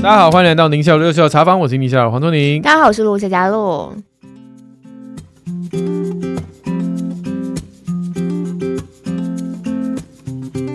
大家好，欢迎来到宁夏六校茶坊，我是宁夏黄宗宁。大家好，我是陆夏佳璐。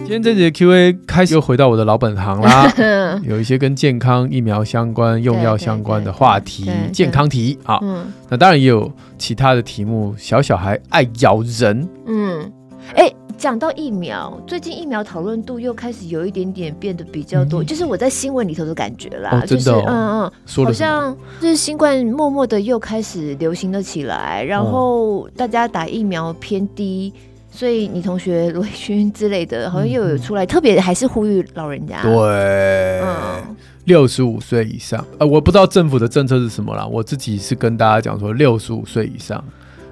今天这节 Q&A 开始又回到我的老本行啦，有一些跟健康、疫苗相关、用药相关的话题，健康题啊。嗯，那当然也有其他的题目，小小孩爱咬人。嗯，哎、欸。讲到疫苗，最近疫苗讨论度又开始有一点点变得比较多，嗯、就是我在新闻里头的感觉啦，哦、就是嗯嗯，说好像就是新冠默默的又开始流行了起来，然后大家打疫苗偏低，所以你同学罗勋之类的，好像又有出来，嗯、特别还是呼吁老人家，对，嗯，六十五岁以上，呃，我不知道政府的政策是什么啦，我自己是跟大家讲说，六十五岁以上，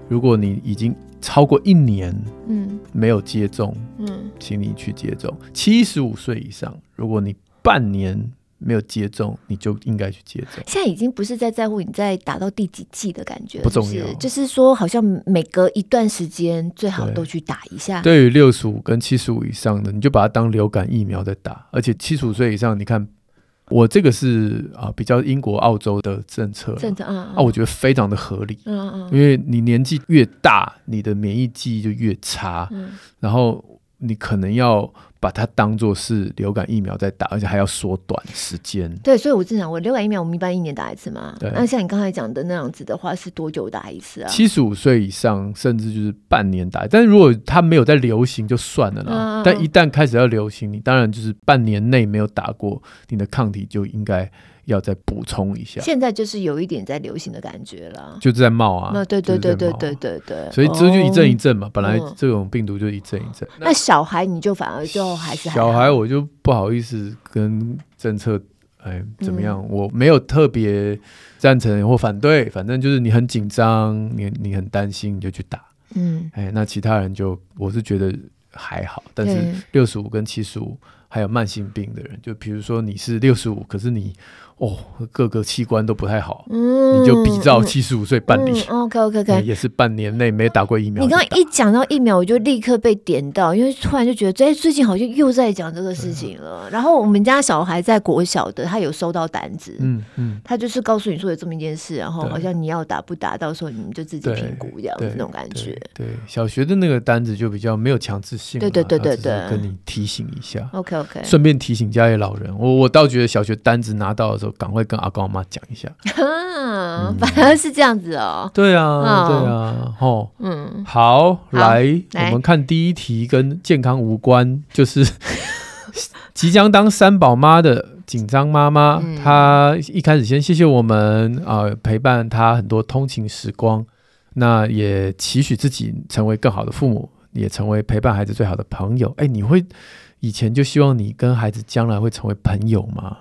如果你已经超过一年，嗯，没有接种，嗯，请你去接种。七十五岁以上，如果你半年没有接种，你就应该去接种。现在已经不是在在乎你在打到第几季的感觉，不重要，就是说好像每隔一段时间最好都去打一下。对于六十五跟七十五以上的，你就把它当流感疫苗在打。而且七十五岁以上，你看。我这个是啊，比较英国、澳洲的政策，政策啊，啊，我觉得非常的合理，嗯嗯，因为你年纪越大，你的免疫记忆就越差，嗯，然后你可能要把它当做是流感疫苗在打，而且还要缩短时间。对，所以我正想，我流感疫苗我们一般一年打一次嘛，对。那像你刚才讲的那样子的话，是多久打一次啊？七十五岁以上，甚至就是半年打。但是如果它没有在流行，就算了啦。嗯，但一旦开始要流行，你当然就是半年内没有打过，你的抗体就应该。要再补充一下，现在就是有一点在流行的感觉了，就是在冒啊，那对对对对对对对，所以这就一阵一阵嘛，本来这种病毒就一阵一阵。那小孩你就反而就还是小孩，我就不好意思跟政策哎怎么样，我没有特别赞成或反对，反正就是你很紧张，你你很担心，你就去打，嗯，哎，那其他人就我是觉得还好，但是六十五跟七十五还有慢性病的人，就比如说你是六十五，可是你。哦，各个器官都不太好，嗯，你就比照七十五岁办理。OK OK OK，也是半年内没打过疫苗。你刚刚一讲到疫苗，我就立刻被点到，因为突然就觉得，哎，最近好像又在讲这个事情了。然后我们家小孩在国小的，他有收到单子，嗯嗯，他就是告诉你说有这么一件事，然后好像你要打不打，到时候你们就自己评估这样子那种感觉。对，小学的那个单子就比较没有强制性，对对对对对，跟你提醒一下。OK OK，顺便提醒家里老人，我我倒觉得小学单子拿到的时候，赶快跟阿公阿妈讲一下，嗯，反而是这样子哦。对啊，对啊，吼，嗯，好，来，我们看第一题，跟健康无关，就是 即将当三宝妈的紧张妈妈，她一开始先谢谢我们啊，陪伴她很多通勤时光，那也期许自己成为更好的父母，也成为陪伴孩子最好的朋友。哎，你会以前就希望你跟孩子将来会成为朋友吗？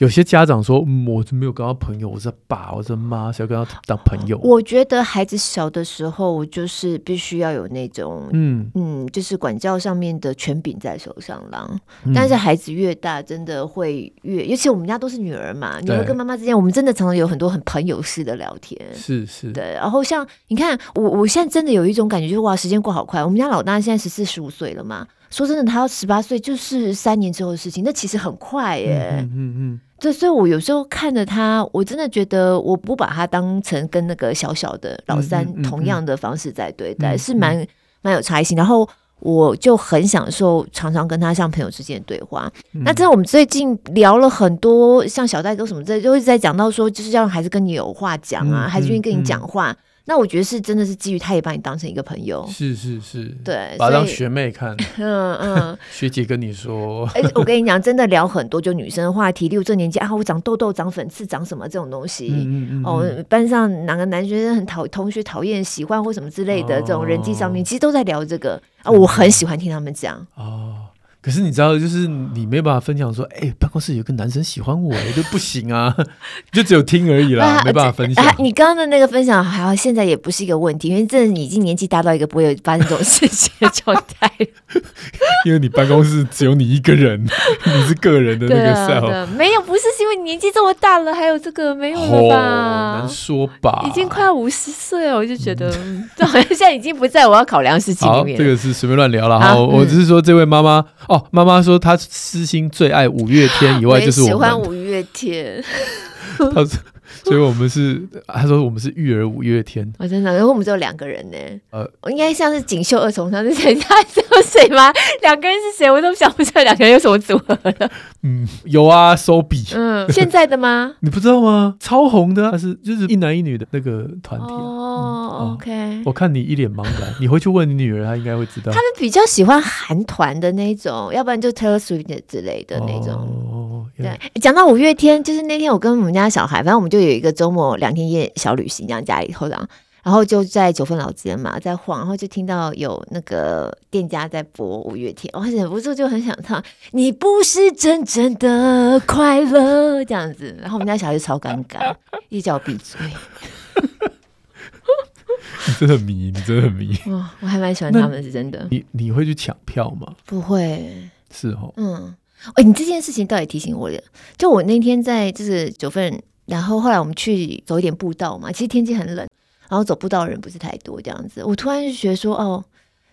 有些家长说，嗯，我就没有跟他朋友，我是爸，我是妈，是要跟他当朋友。我觉得孩子小的时候，我就是必须要有那种，嗯嗯，就是管教上面的权柄在手上啦。嗯、但是孩子越大，真的会越，尤其我们家都是女儿嘛，女儿跟妈妈之间，我们真的常常有很多很朋友式的聊天。是是，对。然后像你看，我我现在真的有一种感觉，就是哇，时间过好快。我们家老大现在十四十五岁了嘛，说真的，他要十八岁就是三年之后的事情，那其实很快耶。嗯嗯。嗯嗯对，所以我有时候看着他，我真的觉得我不把他当成跟那个小小的老三同样的方式在对待，嗯嗯嗯、是蛮蛮有差异性。然后我就很享受常常跟他像朋友之间的对话。嗯、那这我们最近聊了很多，像小代沟什么之类，就一直在讲到说，就是要让孩子跟你有话讲啊，孩子愿意跟你讲话。那我觉得是真的是基于他也把你当成一个朋友，是是是，对，把他当学妹看，嗯 嗯，学姐跟你说，哎，我跟你讲，真的聊很多就女生的话题，例如这年纪啊，我长痘痘、长粉刺、长什么这种东西，嗯嗯哦，班上哪个男学生很讨同学讨厌、喜欢或什么之类的这种人际上面，其实都在聊这个。啊，我很喜欢听他们讲。哦。可是你知道，就是你没办法分享说，哎、欸，办公室有个男生喜欢我，就不行啊，就只有听而已啦，啊、没办法分享。啊、你刚刚的那个分享，还好，现在也不是一个问题，因为这你已经年纪大到一个不会有发生这种事情的状态。因为你办公室只有你一个人，你是个人的那个 cell、啊、没有，不是因为年纪这么大了，还有这个没有了吧？难说吧。已经快要五十岁了，我就觉得，这好像现在已经不在我要考量事情里面。这个是随便乱聊了哈。我只是说，这位妈妈哦，妈妈说她私心最爱五月天以外，就是我喜欢五月天。所以我们是，他说我们是育儿五月天。我、哦、真的，因为我们只有两个人呢。呃，我应该像是锦绣二重唱，是谁？他知道谁吗？两个人是谁？我都想不起来，两个人有什么组合了。嗯，有啊，SOBI。嗯，现在的吗？你不知道吗？超红的，他是就是一男一女的那个团体。哦、嗯、，OK。我看你一脸茫然，你回去问你女儿，她应该会知道。他们比较喜欢韩团的那种，要不然就 Taylor Swift 之类的那种。哦，对。讲到五月天，就是那天我跟我们家小孩，反正我们就有一个周末两天夜小旅行，这样家里头这样。然后就在九份老街嘛，在晃，然后就听到有那个店家在播五月天，我忍不住就很想唱。你不是真正的快乐这样子，然后我们家小孩就超尴尬，一直叫我闭嘴。你真的迷，你真的很迷。哇，我还蛮喜欢他们，是真的。你你会去抢票吗？不会。是哦。嗯。哎，你这件事情倒也提醒我了。就我那天在就是九份，然后后来我们去走一点步道嘛，其实天气很冷。然后走步道的人不是太多，这样子，我突然就觉得说，哦，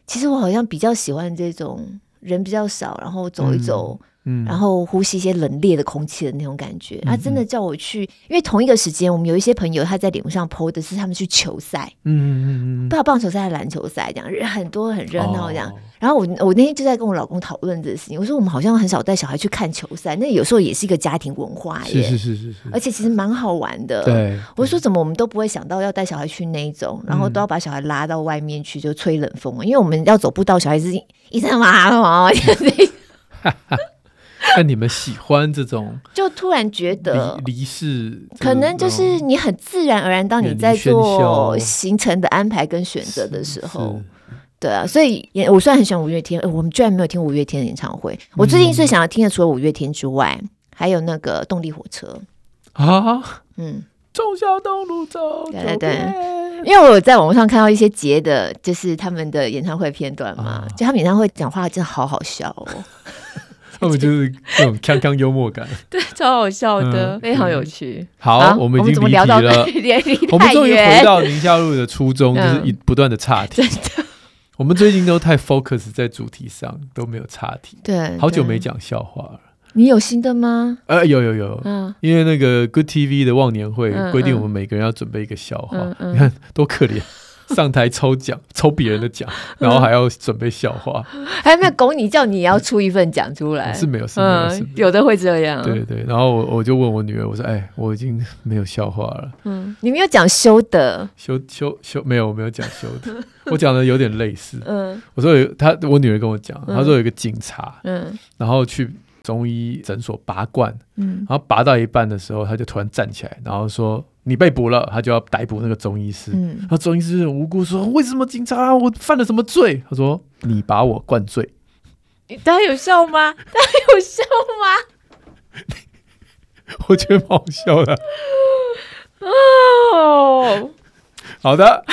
其实我好像比较喜欢这种人比较少，然后走一走。嗯，然后呼吸一些冷冽的空气的那种感觉，他、嗯啊、真的叫我去，因为同一个时间，我们有一些朋友他在脸上 PO 的是他们去球赛，嗯嗯嗯嗯，不知道棒球赛还是篮球赛，这样很多很热闹这样。哦、然后我我那天就在跟我老公讨论这个事情，我说我们好像很少带小孩去看球赛，那有时候也是一个家庭文化耶，是是是是是，而且其实蛮好玩的。对，我说怎么我们都不会想到要带小孩去那一种，然后都要把小孩拉到外面去就吹冷风，因为我们要走步道，小孩子一直哇哇哇。那你们喜欢这种？就突然觉得离世，可能就是你很自然而然，当你在做行程的安排跟选择的时候，对啊。所以，我虽然很喜欢五月天，我们居然没有听五月天的演唱会。我最近最想要听的，除了五月天之外，还有那个动力火车啊。嗯，忠孝东路走，对对对。因为我有在网络上看到一些截的，就是他们的演唱会片段嘛，就他们演唱会讲话真的好好笑哦。他们就是那种锵锵幽默感，对，超好笑的，嗯、非常有趣。好，啊、我们已经离题了，我们终于回到宁夏路的初衷，就是一不断的岔题。嗯、我们最近都太 focus 在主题上，都没有岔题。对，好久没讲笑话了。你有新的吗？呃，有有有，嗯，因为那个 Good TV 的忘年会规定，我们每个人要准备一个笑话，你看多可怜。上台抽奖，抽别人的奖，然后还要准备笑话，还没有拱你，叫你也要出一份奖出来。是没有，是没有，是有的会这样。对对，然后我我就问我女儿，我说：“哎，我已经没有笑话了。”嗯，你没有讲修的，修修修没有，我没有讲修的，我讲的有点类似。嗯，我说有他，我女儿跟我讲，她说有一个警察，嗯，然后去中医诊所拔罐，嗯，然后拔到一半的时候，他就突然站起来，然后说。你被捕了，他就要逮捕那个中医师。嗯，那中医师很无辜说：“为什么警察？我犯了什么罪？”他说：“你把我灌醉。”他有笑吗？他有笑吗？我觉得蛮好笑的。哦，好的。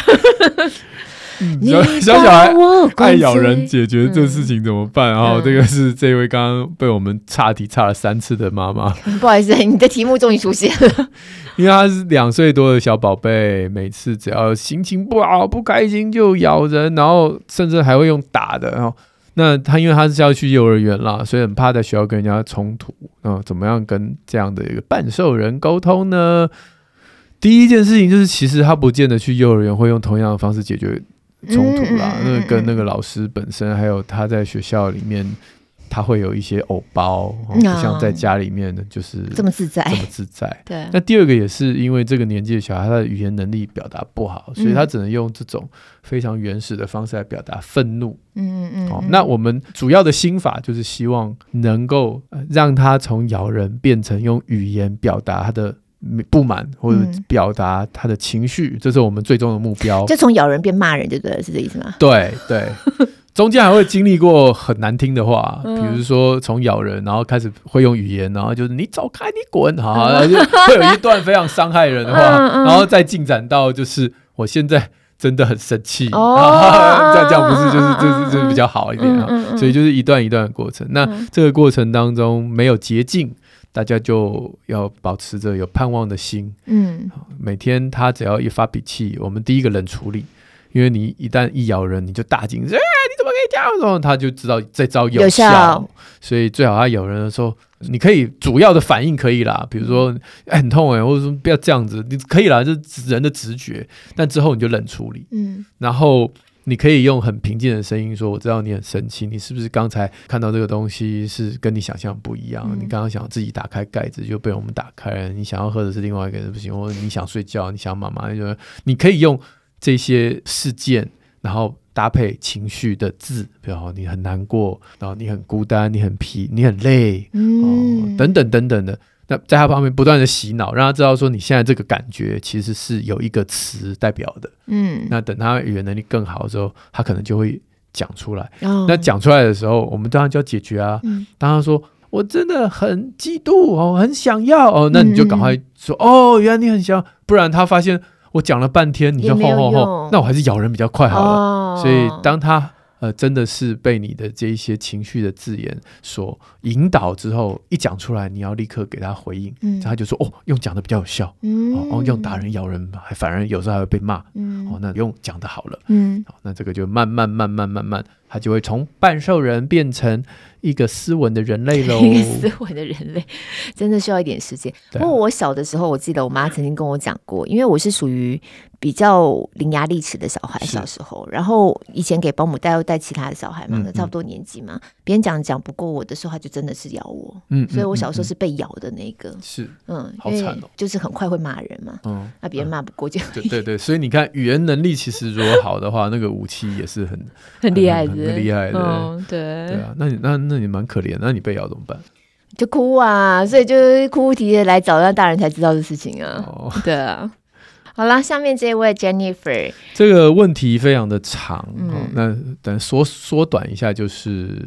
小小小孩爱咬人，解决这事情怎么办？然后这个是这位刚刚被我们岔题岔了三次的妈妈。不好意思，你的题目终于出现了。因为他是两岁多的小宝贝，每次只要心情不好、不开心就咬人，然后甚至还会用打的。然后那他因为他是要去幼儿园啦，所以很怕在学校跟人家冲突。嗯，怎么样跟这样的一个半兽人沟通呢？第一件事情就是，其实他不见得去幼儿园会用同样的方式解决。冲突啦，那跟那个老师本身，还有他在学校里面，他会有一些偶包，不像在家里面的就是这么自在，这么自在。对。那第二个也是因为这个年纪的小孩，他的语言能力表达不好，所以他只能用这种非常原始的方式来表达愤怒。嗯嗯。好，那我们主要的心法就是希望能够让他从咬人变成用语言表达他的。不满或者表达他的情绪，嗯、这是我们最终的目标。就从咬人变骂人，就对了，是这意思吗？对对，中间还会经历过很难听的话，嗯、比如说从咬人，然后开始会用语言，然后就是你走开，你滚，就会有一段非常伤害人的话，然后再进展到就是我现在真的很生气，哦、这样这样不是就是就是就是比较好一点啊，所以就是一段一段的过程。那这个过程当中没有捷径。大家就要保持着有盼望的心。嗯，每天他只要一发脾气，我们第一个冷处理，因为你一旦一咬人，你就大惊，哎，你怎么可以这样？然后他就知道这招有效，有效，所以最好他咬人的时候，你可以主要的反应可以啦，比如说哎很痛哎，或者说不要这样子，你可以啦，这是人的直觉。但之后你就冷处理，嗯，然后。你可以用很平静的声音说：“我知道你很生气，你是不是刚才看到这个东西是跟你想象不一样？嗯、你刚刚想自己打开盖子就被我们打开了，你想要喝的是另外一个人不行，或者你想睡觉，你想妈妈，就你可以用这些事件，然后搭配情绪的字，比如你很难过，然后你很孤单，你很疲，你很累，嗯、哦，等等等等的。”那在他旁边不断的洗脑，让他知道说你现在这个感觉其实是有一个词代表的。嗯，那等他语言能力更好的时候，他可能就会讲出来。哦、那讲出来的时候，我们当然就要解决啊。嗯、当他说我真的很嫉妒哦，很想要哦，那你就赶快说、嗯、哦，原来你很想，不然他发现我讲了半天，你就吼吼吼，那我还是咬人比较快好了。哦、所以当他。呃，真的是被你的这一些情绪的字眼所引导之后，一讲出来，你要立刻给他回应，嗯、他就说：“哦，用讲的比较有效，嗯、哦，用打人咬人还反而有时候还会被骂，嗯、哦，那用讲的好了，嗯，那这个就慢慢慢慢慢慢，他就会从半兽人变成。”一个斯文的人类 喽，一个斯文的人类，真的需要一点时间。不过我小的时候，我记得我妈曾经跟我讲过，因为我是属于比较伶牙俐齿的小孩，小时候，然后以前给保姆带又带其他的小孩嘛，那差不多年纪嘛，别人讲讲不过我的时候，他就真的是咬我，嗯，所以我小时候是被咬的那个，是，嗯，好惨哦，就是很快会骂人嘛，嗯，那别人骂不过就，对对对，所以你看语言能力其实如果好的话，那个武器也是很很厉害的，很厉害的，对。对啊，那你那那。那你蛮可怜，那你被咬怎么办？就哭啊，所以就是哭哭啼啼来找让大人才知道的事情啊。哦，对啊。好了，下面这位 Jennifer，这个问题非常的长，嗯哦、那等缩缩短一下，就是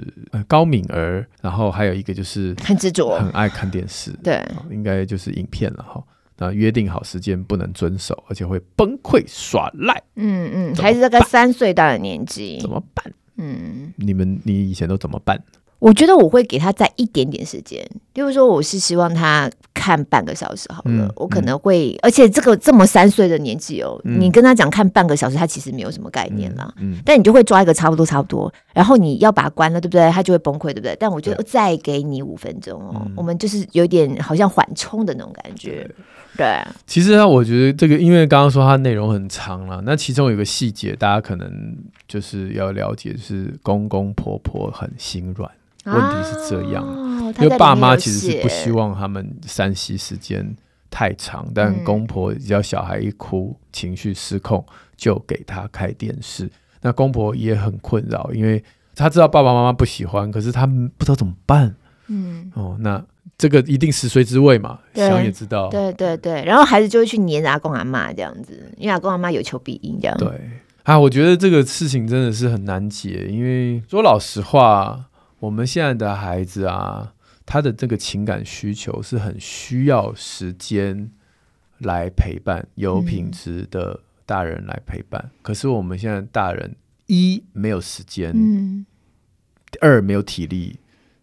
高敏儿，然后还有一个就是很执着，很爱看电视，对、哦，应该就是影片了哈。那约定好时间不能遵守，而且会崩溃耍赖。嗯嗯，还是大概三岁大的年纪，怎么办？嗯，你们你以前都怎么办？我觉得我会给他再一点点时间，比如说我是希望他看半个小时好了，嗯、我可能会，嗯、而且这个这么三岁的年纪哦，嗯、你跟他讲看半个小时，他其实没有什么概念啦。嗯嗯、但你就会抓一个差不多差不多，然后你要把它关了，对不对？他就会崩溃，对不对？但我觉得再给你五分钟哦，我们就是有点好像缓冲的那种感觉。对，对其实呢，我觉得这个因为刚刚说它内容很长了，那其中有个细节大家可能就是要了解，是公公婆婆很心软。问题是这样，哦、因为爸妈其实是不希望他们 3C 时间太长，嗯、但公婆只要小孩一哭，情绪失控，就给他开电视。那公婆也很困扰，因为他知道爸爸妈妈不喜欢，可是他们不知道怎么办。嗯，哦，那这个一定食髓之味嘛，想也知道。对对对，然后孩子就会去黏阿公阿妈这样子，因为阿公阿妈有求必应这样。对啊，我觉得这个事情真的是很难解，因为说老实话。我们现在的孩子啊，他的这个情感需求是很需要时间来陪伴，有品质的大人来陪伴。嗯、可是我们现在大人一没有时间，嗯、二没有体力，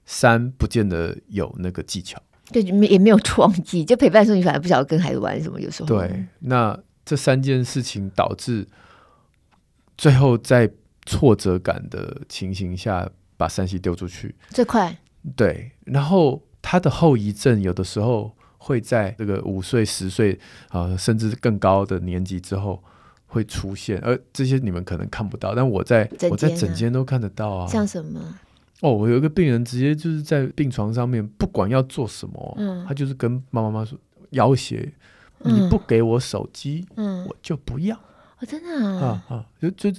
三不见得有那个技巧，对，也没有创意。就陪伴的时候，你反而不晓得跟孩子玩什么。有时候，对，那这三件事情导致最后在挫折感的情形下。把三 C 丢出去，最快对，然后他的后遗症有的时候会在这个五岁、十岁啊，甚至更高的年纪之后会出现，而这些你们可能看不到，但我在我在整间都看得到啊。像什么？哦，我有一个病人直接就是在病床上面，不管要做什么，嗯，他就是跟妈妈妈说要挟，你不给我手机，嗯，我就不要。哦，真的啊啊，就就。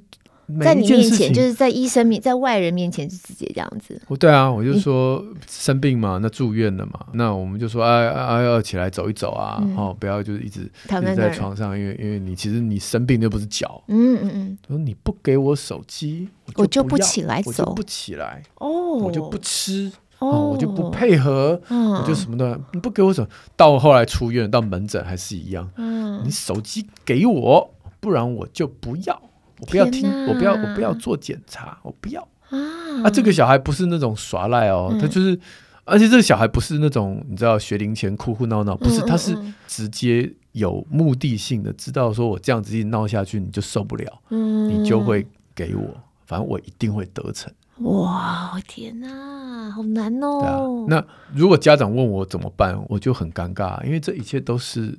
在你面前，就是在医生面，在外人面前是直接这样子。哦，对啊，我就说生病嘛，那住院了嘛，那我们就说哎哎要起来走一走啊，哦，不要就是一直躺在床上，因为因为你其实你生病又不是脚，嗯嗯嗯。说你不给我手机，我就不起来走，我就不起来哦，我就不吃哦，我就不配合，我就什么都你不给我手，到后来出院到门诊还是一样，嗯，你手机给我，不然我就不要。我不要听，我不要，我不要做检查，我不要啊！啊，这个小孩不是那种耍赖哦，嗯、他就是而且这个小孩不是那种你知道学龄前哭哭闹闹，不是，他是直接有目的性的，知道说我这样子一直闹下去你就受不了，嗯，你就会给我，反正我一定会得逞。哇，天哪，好难哦。啊，那如果家长问我怎么办，我就很尴尬，因为这一切都是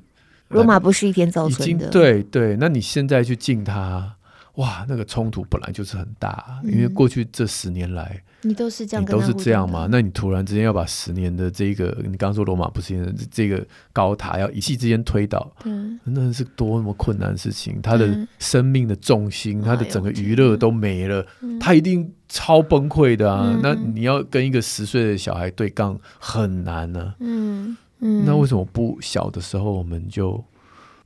罗马不是一天造成的。对对，那你现在去敬他。哇，那个冲突本来就是很大，嗯、因为过去这十年来，你都是这样，你都是这样嘛？那你突然之间要把十年的这个，你刚刚说罗马不是的这个高塔要一气之间推倒，嗯，那是多么困难的事情。他的生命的重心，嗯、他的整个娱乐都没了，嗯、他一定超崩溃的啊！嗯、那你要跟一个十岁的小孩对杠，很难呢、啊。嗯嗯，那为什么不小的时候我们就？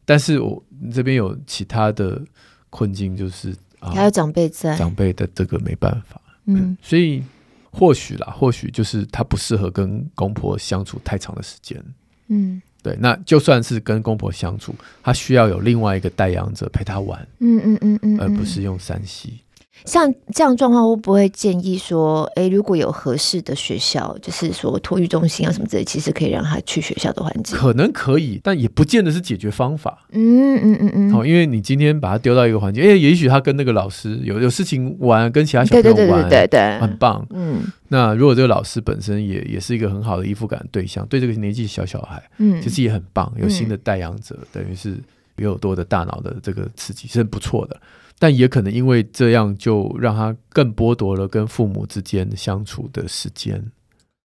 但是我这边有其他的。困境就是啊还有长辈在，长辈的这个没办法，嗯，所以或许啦，或许就是他不适合跟公婆相处太长的时间，嗯，对，那就算是跟公婆相处，他需要有另外一个带养者陪他玩，嗯嗯嗯嗯，而不是用 3C。像这样状况，会不会建议说，哎，如果有合适的学校，就是说托育中心啊什么之类，其实可以让他去学校的环境？可能可以，但也不见得是解决方法。嗯嗯嗯嗯。好，因为你今天把他丢到一个环境，哎，也许他跟那个老师有有事情玩，跟其他小朋友玩，对对对对对，很棒。嗯。那如果这个老师本身也也是一个很好的依附感对象，对这个年纪小小孩，嗯，其实也很棒。有新的带养者，等于是比较多的大脑的这个刺激，是很不错的。但也可能因为这样，就让他更剥夺了跟父母之间相处的时间。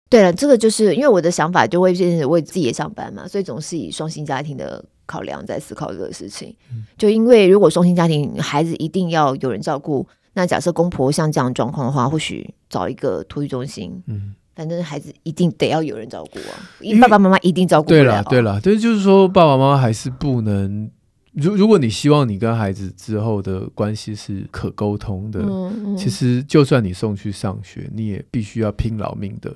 对了，这个就是因为我的想法就会变成为自己也上班嘛，所以总是以双薪家庭的考量在思考这个事情。嗯、就因为如果双薪家庭孩子一定要有人照顾，那假设公婆像这样状况的话，或许找一个托育中心，嗯，反正孩子一定得要有人照顾啊，因为爸爸妈妈一定照顾不了。对了，对了，对，就是说爸爸妈妈还是不能。如如果你希望你跟孩子之后的关系是可沟通的，嗯嗯、其实就算你送去上学，你也必须要拼老命的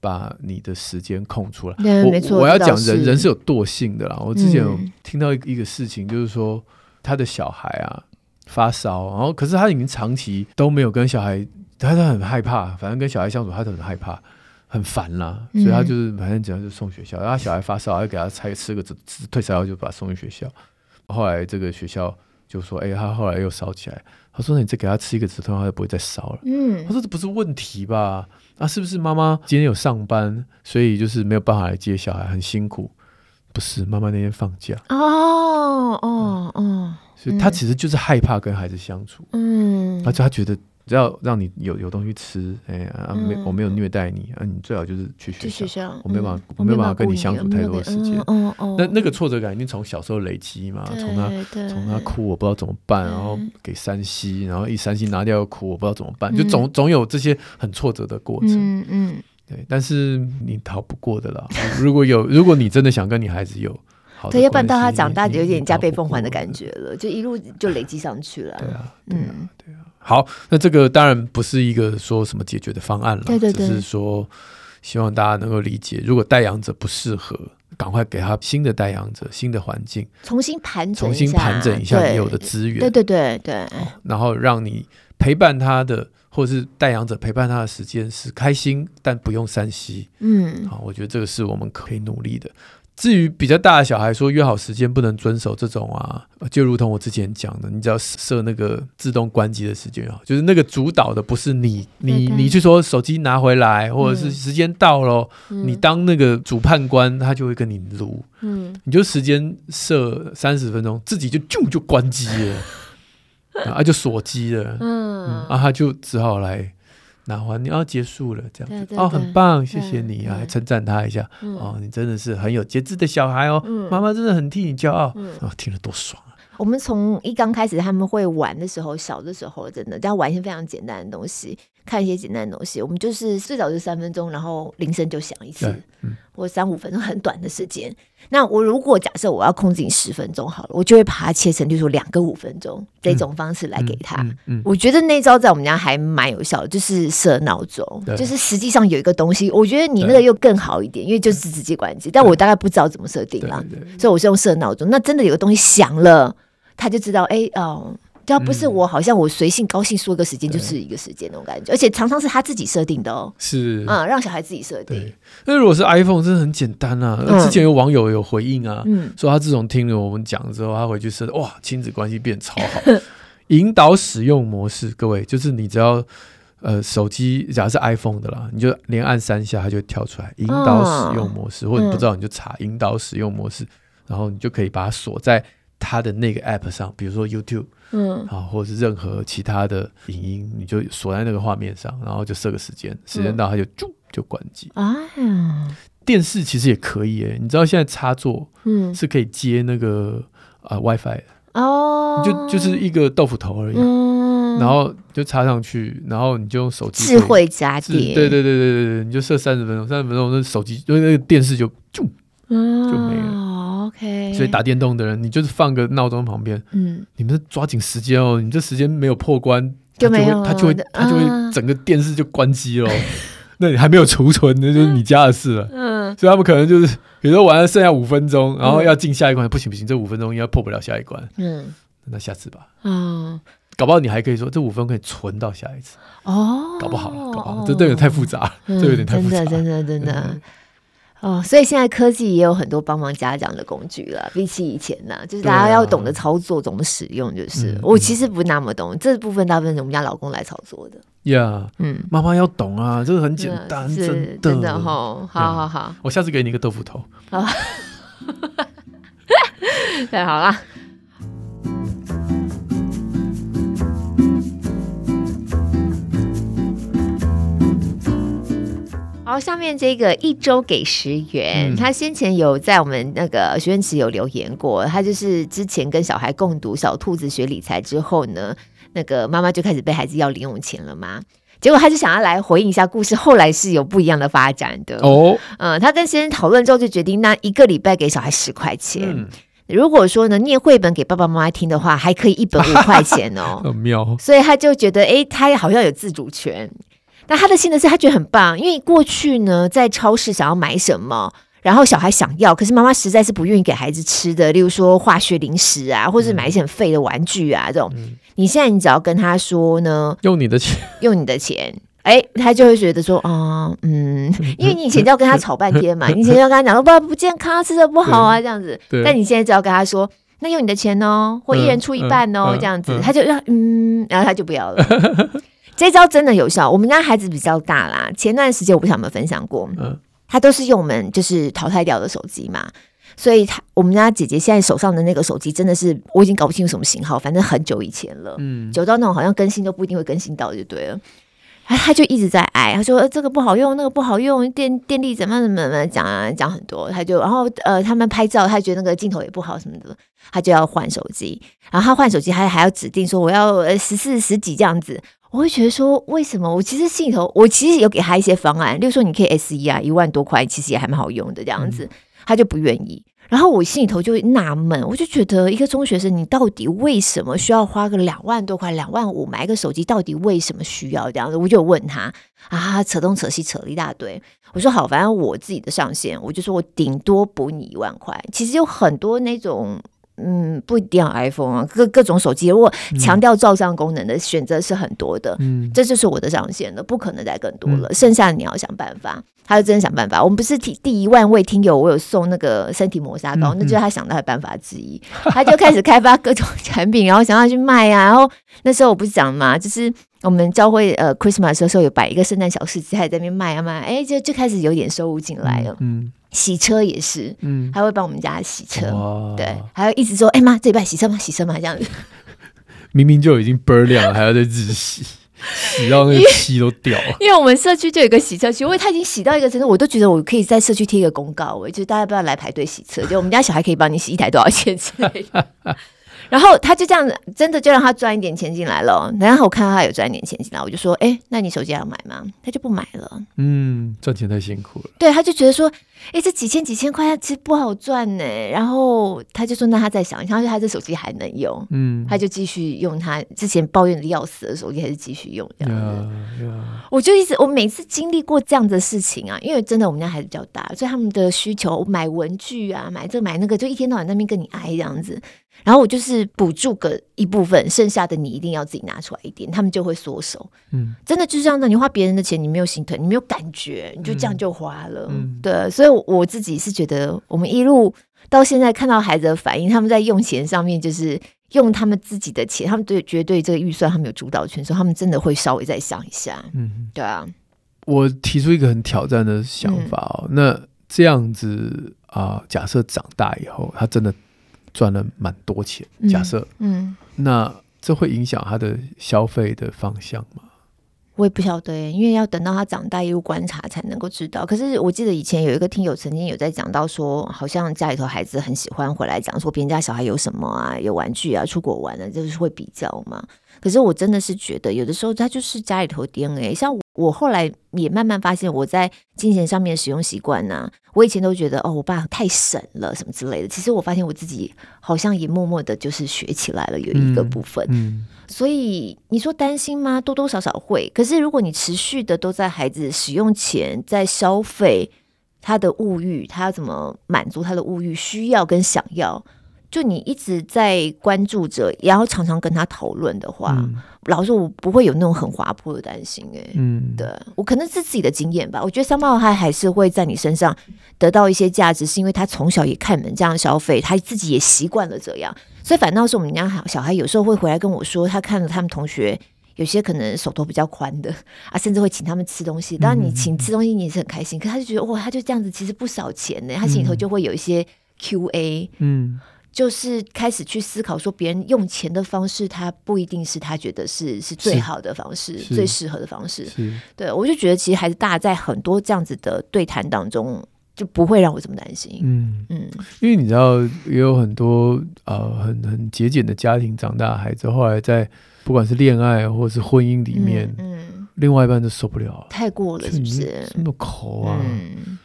把你的时间空出来。嗯、我没错，我要讲人人是有惰性的啦。我之前有听到一一个事情，就是说他的小孩啊发烧，然后可是他已经长期都没有跟小孩，他都很害怕，反正跟小孩相处他都很害怕，很烦啦，所以他就是反正只要是送学校，然后小孩发烧，要给他拆吃个退烧药，就把他送去学校。后来这个学校就说：“哎，他后来又烧起来。”他说：“那你再给他吃一个止痛药，他就不会再烧了。”嗯，他说：“这不是问题吧？啊，是不是妈妈今天有上班，所以就是没有办法来接小孩，很辛苦？不是，妈妈那天放假。哦哦哦，所以他其实就是害怕跟孩子相处。嗯，而且他觉得。”只要让你有有东西吃，哎呀，没我没有虐待你啊，你最好就是去学校，我没办法，我没办法跟你相处太多的时间。那那个挫折感一定从小时候累积嘛，从他从他哭我不知道怎么办，然后给山西然后一山西拿掉又哭我不知道怎么办，就总总有这些很挫折的过程。嗯嗯，对，但是你逃不过的啦。如果有，如果你真的想跟你孩子有好，对，要不然到他长大就有点加倍奉还的感觉了，就一路就累积上去了。对啊，对啊，对啊。好，那这个当然不是一个说什么解决的方案了，对对对，只是说希望大家能够理解，如果代养者不适合，赶快给他新的代养者、新的环境，重新盘整，重新盘整一下你有的资源，对对对然后让你陪伴他的，或者是代养者陪伴他的时间是开心，但不用三息嗯，好，我觉得这个是我们可以努力的。至于比较大的小孩说约好时间不能遵守这种啊，就如同我之前讲的，你只要设那个自动关机的时间啊，就是那个主导的不是你，你你去说手机拿回来，或者是时间到了，嗯、你当那个主判官，他就会跟你撸，嗯，你就时间设三十分钟，自己就就就关机了，啊就锁机了，嗯，嗯，啊他就只好来。拿完你要结束了，这样子。哦，很棒，谢谢你啊，还称赞他一下，嗯、哦，你真的是很有节制的小孩哦，嗯、妈妈真的很替你骄傲，嗯、哦，听了多爽啊！我们从一刚开始他们会玩的时候，小的时候真的，只要玩一些非常简单的东西。看一些简单的东西，我们就是最早是三分钟，然后铃声就响一次，嗯、或三五分钟很短的时间。那我如果假设我要控制你十分钟好了，我就会把它切成，就是说两个五分钟这种方式来给他。嗯嗯嗯嗯、我觉得那招在我们家还蛮有效的，就是设闹钟，就是实际上有一个东西，我觉得你那个又更好一点，因为就是直接关机。但我大概不知道怎么设定啦，所以我是用设闹钟。那真的有个东西响了，他就知道，哎哦。就不是我好像我随性高兴说个时间就是一个时间那种感觉，而且常常是他自己设定的哦。是嗯，让小孩自己设定。那如果是 iPhone，真的很简单啊。之前有网友有回应啊，说他自从听了我们讲之后，他回去设哇，亲子关系变超好。引导使用模式，各位就是你只要。呃，手机假如是 iPhone 的啦，你就连按三下，它就跳出来引导使用模式，哦、或者你不知道你就查引导使用模式，嗯、然后你就可以把它锁在它的那个 App 上，比如说 YouTube，嗯，啊，或者是任何其他的影音，你就锁在那个画面上，然后就设个时间，时间到它就啾就关机。啊、嗯，电视其实也可以诶，你知道现在插座嗯。是可以接那个啊、呃、WiFi 的哦，就就是一个豆腐头而已。嗯。然后就插上去，然后你就用手机智慧家电，对对对对对对，你就设三十分钟，三十分钟那手机因为那个电视就就就没了。OK，所以打电动的人，你就是放个闹钟旁边，嗯，你们抓紧时间哦，你这时间没有破关，就没有，他就会他就会整个电视就关机了。那你还没有储存，那就是你家的事了。嗯，所以他们可能就是，比如说玩了剩下五分钟，然后要进下一关，不行不行，这五分钟应该破不了下一关。嗯，那下次吧。嗯。搞不好你还可以说这五分可以存到下一次哦，搞不好，搞不好，这这有点太复杂，这有点太复杂，真的真的真的哦，所以现在科技也有很多帮忙家长的工具了，比起以前呢，就是大家要懂得操作，怎么使用，就是我其实不那么懂这部分，大部分是我们家老公来操作的。呀，嗯，妈妈要懂啊，这个很简单，真的真的哈，好好好，我下次给你一个豆腐头，太好了。好，下面这个一周给十元，嗯、他先前有在我们那个学院池有留言过，他就是之前跟小孩共读《小兔子学理财》之后呢，那个妈妈就开始被孩子要零用钱了嘛，结果他就想要来回应一下故事，后来是有不一样的发展的哦。嗯，他跟先生讨论之后就决定，那一个礼拜给小孩十块钱，嗯、如果说呢念绘本给爸爸妈妈听的话，还可以一本五块钱哦，很妙。所以他就觉得，哎，他好像有自主权。那他的心得是他觉得很棒，因为过去呢，在超市想要买什么，然后小孩想要，可是妈妈实在是不愿意给孩子吃的，例如说化学零食啊，或者是买一些很废的玩具啊，这种，嗯、你现在你只要跟他说呢，用你的钱，用你的钱，哎，他就会觉得说啊，嗯，因为你以前就要跟他吵半天嘛，你以前就要跟他讲说不不健康，吃的不好啊，这样子，但你现在只要跟他说，那用你的钱哦，或一人出一半哦，这样子，他就让嗯，然后他就不要了。这招真的有效。我们家孩子比较大啦，前段时间我不晓得有没有分享过，嗯，他都是用我们就是淘汰掉的手机嘛，所以他我们家姐姐现在手上的那个手机真的是我已经搞不清楚什么型号，反正很久以前了，嗯，久到那种好像更新都不一定会更新到就对了。他他就一直在挨，他说这个不好用，那个不好用，电电力怎么怎么怎么讲啊讲很多，他就然后呃他们拍照，他觉得那个镜头也不好什么的，他就要换手机，然后他换手机还还要指定说我要呃十四十几这样子。我会觉得说，为什么我其实心里头，我其实有给他一些方案，例如说你可以 S E 啊，一万多块，其实也还蛮好用的这样子，他就不愿意。然后我心里头就会纳闷，我就觉得一个中学生，你到底为什么需要花个两万多块、两万五买一个手机？到底为什么需要这样子？我就问他啊，扯东扯西扯了一大堆。我说好，反正我自己的上限，我就说我顶多补你一万块。其实有很多那种。嗯，不一定要 iPhone 啊，各各种手机，如果强调照相功能的选择是很多的，嗯，这就是我的上限了，不可能再更多了。嗯、剩下的你要想办法，他就真的想办法。我们不是第第一万位听友，我有送那个身体磨砂膏，嗯、那就是他想到的办法之一。嗯、他就开始开发各种产品，然后想要去卖啊。然后那时候我不是讲嘛，就是我们教会呃 Christmas 的时候有摆一个圣诞小市集，还在那边卖啊卖，哎，就就开始有点收入进来了，嗯。嗯洗车也是，嗯，还会帮我们家洗车，哇对，还会一直说，哎、欸、妈，这礼拜洗车吗？洗车吗？这样子，明明就已经倍儿亮了，还要再自己洗，洗到那个漆都掉了。因为我们社区就有一个洗车区，因为他已经洗到一个程度，我都觉得我可以在社区贴一个公告，我就大家不要来排队洗车，就我们家小孩可以帮你洗一台多少钱之类的。然后他就这样子，真的就让他赚一点钱进来了。然后我看到他有赚一点钱进来，我就说：“哎，那你手机要买吗？”他就不买了。嗯，赚钱太辛苦了。对，他就觉得说：“哎，这几千几千块其实不好赚呢。”然后他就说：“那他再想一想，他这手机还能用。”嗯，他就继续用他之前抱怨的要死的手机，还是继续用这样子。Yeah, yeah. 我就一直，我每次经历过这样的事情啊，因为真的我们家孩子比较大，所以他们的需求买文具啊，买这买那个，就一天到晚在那边跟你挨这样子。然后我就是补助个一部分，剩下的你一定要自己拿出来一点，他们就会缩手。嗯，真的就是这样的。你花别人的钱，你没有心疼，你没有感觉，你就这样就花了。嗯，对，所以我自己是觉得，我们一路到现在看到孩子的反应，他们在用钱上面就是用他们自己的钱，他们对绝对这个预算他们有主导权，所以他们真的会稍微再想一下。嗯，对啊。我提出一个很挑战的想法哦，嗯、那这样子啊、呃，假设长大以后他真的。赚了蛮多钱，假设，嗯，嗯，那这会影响他的消费的方向吗？我也不晓得耶，因为要等到他长大一路观察才能够知道。可是我记得以前有一个听友曾经有在讲到说，好像家里头孩子很喜欢回来讲说别人家小孩有什么啊，有玩具啊，出国玩的，就是会比较嘛。可是我真的是觉得，有的时候他就是家里头 DNA。像我，我后来也慢慢发现，我在金钱上面的使用习惯呢，我以前都觉得哦，我爸太省了什么之类的。其实我发现我自己好像也默默的，就是学起来了有一个部分。嗯，嗯，所以你说担心吗？多多少少会。可是如果你持续的都在孩子使用前，在消费他的物欲，他要怎么满足他的物欲需要跟想要？就你一直在关注着，然后常常跟他讨论的话，嗯、老实说，我不会有那种很滑坡的担心、欸。哎，嗯，对，我可能是自己的经验吧。我觉得三胞胎还是会在你身上得到一些价值，是因为他从小也看你们这样消费，他自己也习惯了这样。所以反倒是我们家小孩有时候会回来跟我说，他看了他们同学有些可能手头比较宽的 啊，甚至会请他们吃东西。当然你请吃东西，你也是很开心。嗯、可他就觉得哇，他就这样子，其实不少钱呢、欸。他心里头就会有一些 QA，嗯。就是开始去思考，说别人用钱的方式，他不一定是他觉得是是最好的方式，最适合的方式。对，我就觉得其实孩子大在很多这样子的对谈当中，就不会让我这么担心。嗯嗯，因为你知道，也有很多呃很很节俭的家庭长大的孩子，后来在不管是恋爱或是婚姻里面，嗯，嗯另外一半都受不了，太过了，是不是？那么抠啊，嗯、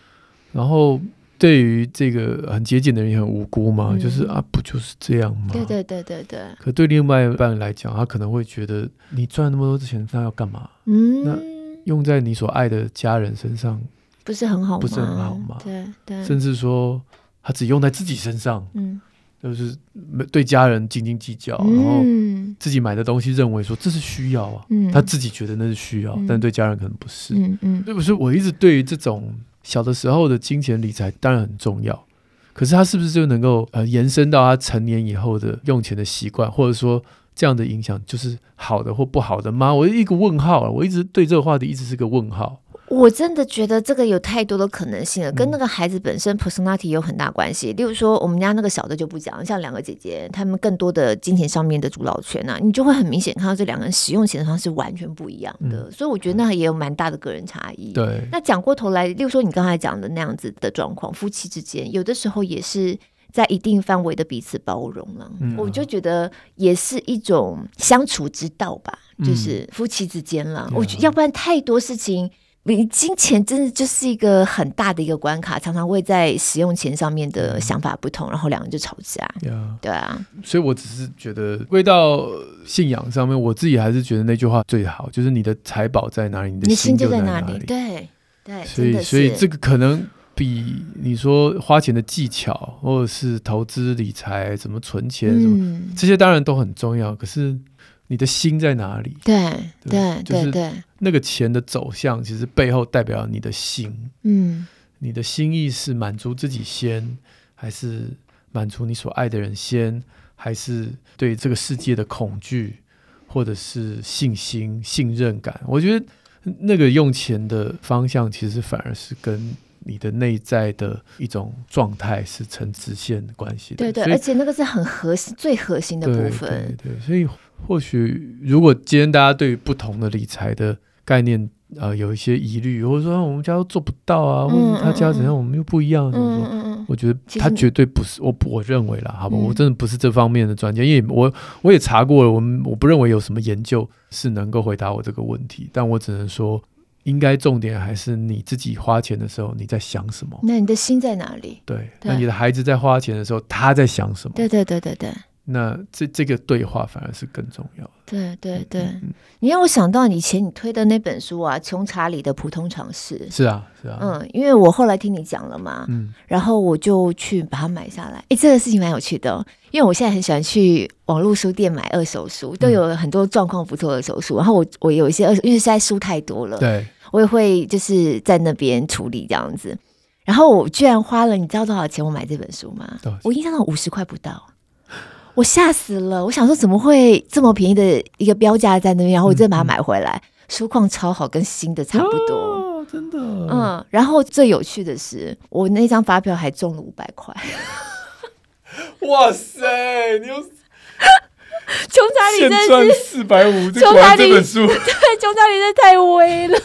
然后。对于这个很节俭的人也很无辜嘛，嗯、就是啊，不就是这样吗？对对对对对。可对另外一半来讲，他可能会觉得你赚那么多钱，那要干嘛？嗯，那用在你所爱的家人身上，不是很好吗？不是很好吗？对对。甚至说他只用在自己身上，嗯，就是对家人斤斤计较，嗯、然后自己买的东西认为说这是需要啊，嗯、他自己觉得那是需要，嗯、但对家人可能不是。嗯嗯。对不是，我一直对于这种。小的时候的金钱理财当然很重要，可是他是不是就能够呃延伸到他成年以后的用钱的习惯，或者说这样的影响就是好的或不好的吗？我一个问号啊，我一直对这个话题一直是个问号。我真的觉得这个有太多的可能性了，跟那个孩子本身 personality 有很大关系。例如说，我们家那个小的就不讲，像两个姐姐，她们更多的金钱上面的主导权啊，你就会很明显看到这两个人使用钱的方式完全不一样的。嗯、所以我觉得那也有蛮大的个人差异。对，那讲过头来，例如说你刚才讲的那样子的状况，夫妻之间有的时候也是在一定范围的彼此包容了。嗯、我就觉得也是一种相处之道吧，就是夫妻之间了。嗯、我觉得要不然太多事情。你金钱真的就是一个很大的一个关卡，常常会在使用钱上面的想法不同，然后两个人就吵架。Yeah. 对啊，所以我只是觉得，归到信仰上面，我自己还是觉得那句话最好，就是你的财宝在哪里，你的心就在哪里。对对，所以所以这个可能比你说花钱的技巧，或者是投资理财、怎么存钱什么，嗯、这些当然都很重要，可是。你的心在哪里？对对对对，那个钱的走向，其实背后代表你的心。嗯，你的心意是满足自己先，还是满足你所爱的人先，还是对这个世界的恐惧，或者是信心、信任感？我觉得那个用钱的方向，其实反而是跟你的内在的一种状态是成直线的关系的。对对，而且那个是很核心、最核心的部分。对，对，对，所以。或许，如果今天大家对于不同的理财的概念，呃，有一些疑虑，或者说我们家都做不到啊，嗯、或者他家怎样，嗯、我们又不一样，嗯嗯嗯，我觉得他绝对不是，我我认为啦，好吧，嗯、我真的不是这方面的专家，因为我我也查过了，我们我不认为有什么研究是能够回答我这个问题，但我只能说，应该重点还是你自己花钱的时候你在想什么，那你的心在哪里？对，对那你的孩子在花钱的时候他在想什么？对对对对对。那这这个对话反而是更重要的。对对对，你让我想到以前你推的那本书啊，《穷查理的普通常识》。是啊，是啊。嗯，因为我后来听你讲了嘛，嗯，然后我就去把它买下来。哎，这个事情蛮有趣的，因为我现在很喜欢去网络书店买二手书，都有很多状况不错的二手书。嗯、然后我我有一些二手，因为现在书太多了，对，我也会就是在那边处理这样子。然后我居然花了，你知道多少钱我买这本书吗？我印象中五十块不到。我吓死了！我想说怎么会这么便宜的一个标价在那边，然后我再把它买回来，嗯、书况超好，跟新的差不多，哦、真的。嗯，然后最有趣的是，我那张发票还中了五百块。哇塞！你有穷查理真是四百五，穷查理这本书，对，穷查理真的太威了。